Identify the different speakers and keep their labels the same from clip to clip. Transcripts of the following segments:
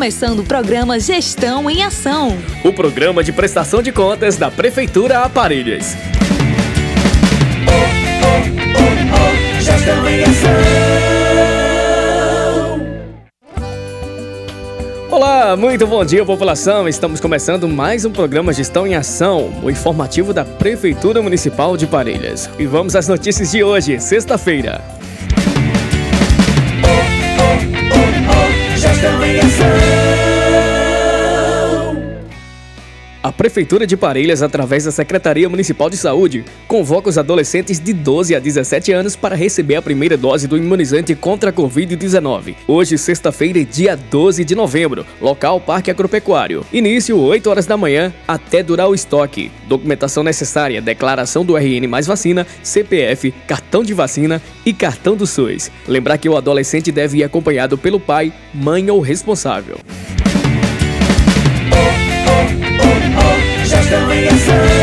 Speaker 1: começando o programa Gestão em Ação.
Speaker 2: O programa de prestação de contas da Prefeitura Aparelhas.
Speaker 3: Oh, oh, oh, gestão em ação.
Speaker 2: Olá, muito bom dia, população. Estamos começando mais um programa Gestão em Ação, o informativo da Prefeitura Municipal de Parelhas. E vamos às notícias de hoje, sexta-feira. A Prefeitura de Parelhas, através da Secretaria Municipal de Saúde, convoca os adolescentes de 12 a 17 anos para receber a primeira dose do imunizante contra a Covid-19. Hoje, sexta-feira, dia 12 de novembro, local Parque Agropecuário. Início 8 horas da manhã até durar o estoque. Documentação necessária: declaração do RN mais vacina, CPF, cartão de vacina e cartão do SUS. Lembrar que o adolescente deve ir acompanhado pelo pai, mãe ou responsável.
Speaker 3: Gestão em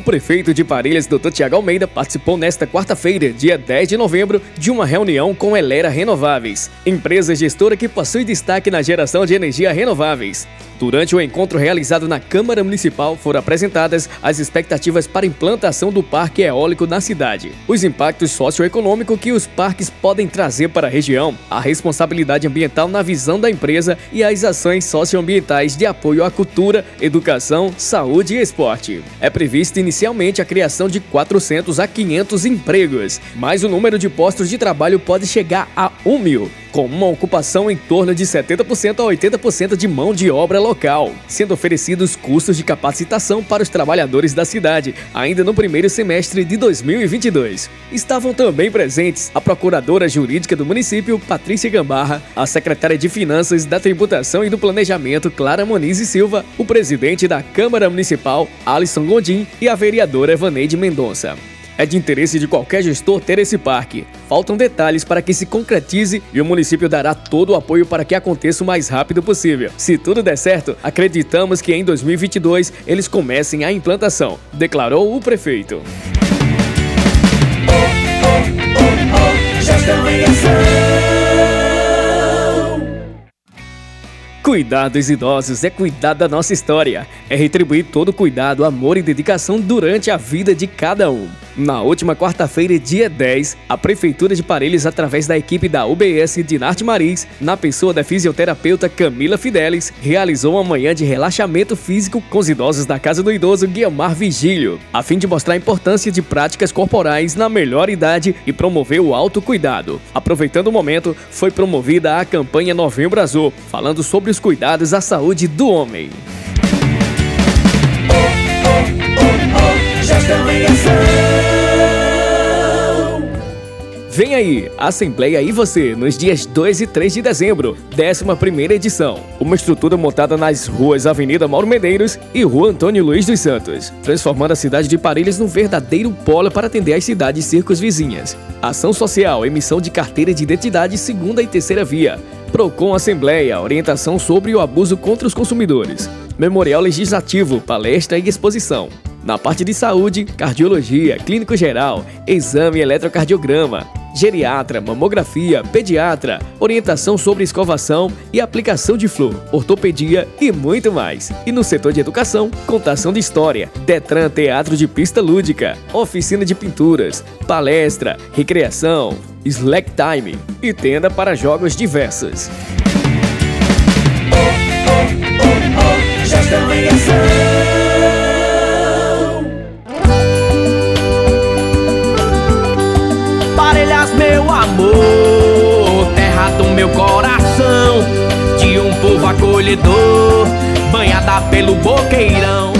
Speaker 2: O prefeito de Parelhas, Dr. Tiago Almeida, participou nesta quarta-feira, dia 10 de novembro, de uma reunião com Elera Renováveis, empresa gestora que possui destaque na geração de energia renováveis. Durante o encontro realizado na Câmara Municipal, foram apresentadas as expectativas para a implantação do parque eólico na cidade, os impactos socioeconômicos que os parques podem trazer para a região, a responsabilidade ambiental na visão da empresa e as ações socioambientais de apoio à cultura, educação, saúde e esporte. É prevista inicialmente a criação de 400 a 500 empregos, mas o número de postos de trabalho pode chegar a 1 mil com uma ocupação em torno de 70% a 80% de mão de obra local, sendo oferecidos cursos de capacitação para os trabalhadores da cidade, ainda no primeiro semestre de 2022. Estavam também presentes a procuradora jurídica do município, Patrícia Gambarra, a secretária de Finanças, da Tributação e do Planejamento, Clara Moniz e Silva, o presidente da Câmara Municipal, Alisson Gondim, e a vereadora Evaneide Mendonça. É de interesse de qualquer gestor ter esse parque. Faltam detalhes para que se concretize e o município dará todo o apoio para que aconteça o mais rápido possível. Se tudo der certo, acreditamos que em 2022 eles comecem a implantação, declarou o prefeito. Cuidar dos idosos é cuidar da nossa história, é retribuir todo o cuidado, amor e dedicação durante a vida de cada um. Na última quarta-feira, dia 10, a Prefeitura de Parelhas, através da equipe da UBS Dinarte Maris, na pessoa da fisioterapeuta Camila Fidelis, realizou uma manhã de relaxamento físico com os idosos da Casa do Idoso Guiomar Vigílio, a fim de mostrar a importância de práticas corporais na melhor idade e promover o autocuidado. Aproveitando o momento, foi promovida a campanha Novembro Azul, falando sobre os cuidados à saúde do homem.
Speaker 3: Gestão em ação.
Speaker 2: Vem aí, Assembleia e Você, nos dias 2 e 3 de dezembro, 11ª edição. Uma estrutura montada nas ruas Avenida Mauro Medeiros e Rua Antônio Luiz dos Santos, transformando a cidade de Parelhas num verdadeiro polo para atender as cidades circos vizinhas. Ação social, emissão de carteira de identidade segunda e terceira via. Procon Assembleia, orientação sobre o abuso contra os consumidores. Memorial Legislativo, palestra e exposição. Na parte de saúde, cardiologia, clínico geral, exame eletrocardiograma, geriatra, mamografia, pediatra, orientação sobre escovação e aplicação de flor, ortopedia e muito mais. E no setor de educação, contação de história, Detran Teatro de Pista Lúdica, oficina de pinturas, palestra, recreação, slack time e tenda para jogos diversos.
Speaker 3: Gestão
Speaker 4: acolhedor, banhada pelo boqueirão.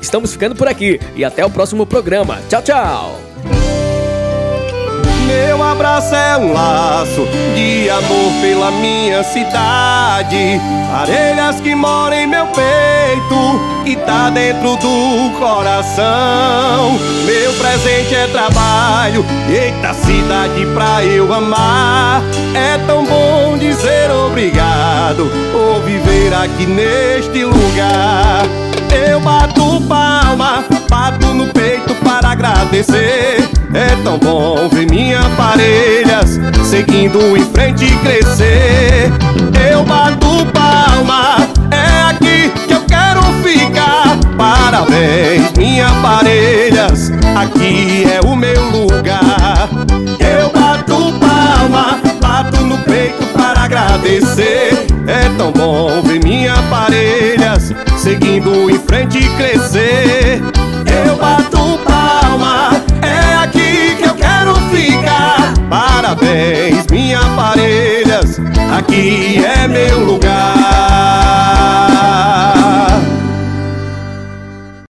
Speaker 2: Estamos ficando por aqui e até o próximo programa. Tchau, tchau!
Speaker 5: Meu abraço é um laço de amor pela minha cidade. Parelhas que moram em meu peito e tá dentro do coração. Meu presente é trabalho, eita cidade pra eu amar. É tão bom dizer obrigado por viver aqui neste lugar. Eu bato palma, bato no peito para agradecer. É tão bom ver minhas parelhas seguindo em frente e crescer. Eu bato palma, é aqui que eu quero ficar. Parabéns, minhas parelhas, aqui é o meu lugar. Eu bato palma, bato no peito para agradecer. É tão bom seguindo em frente e crescer. Eu bato palma, é aqui que eu quero ficar. Parabéns, minhas parelhas, aqui é meu lugar.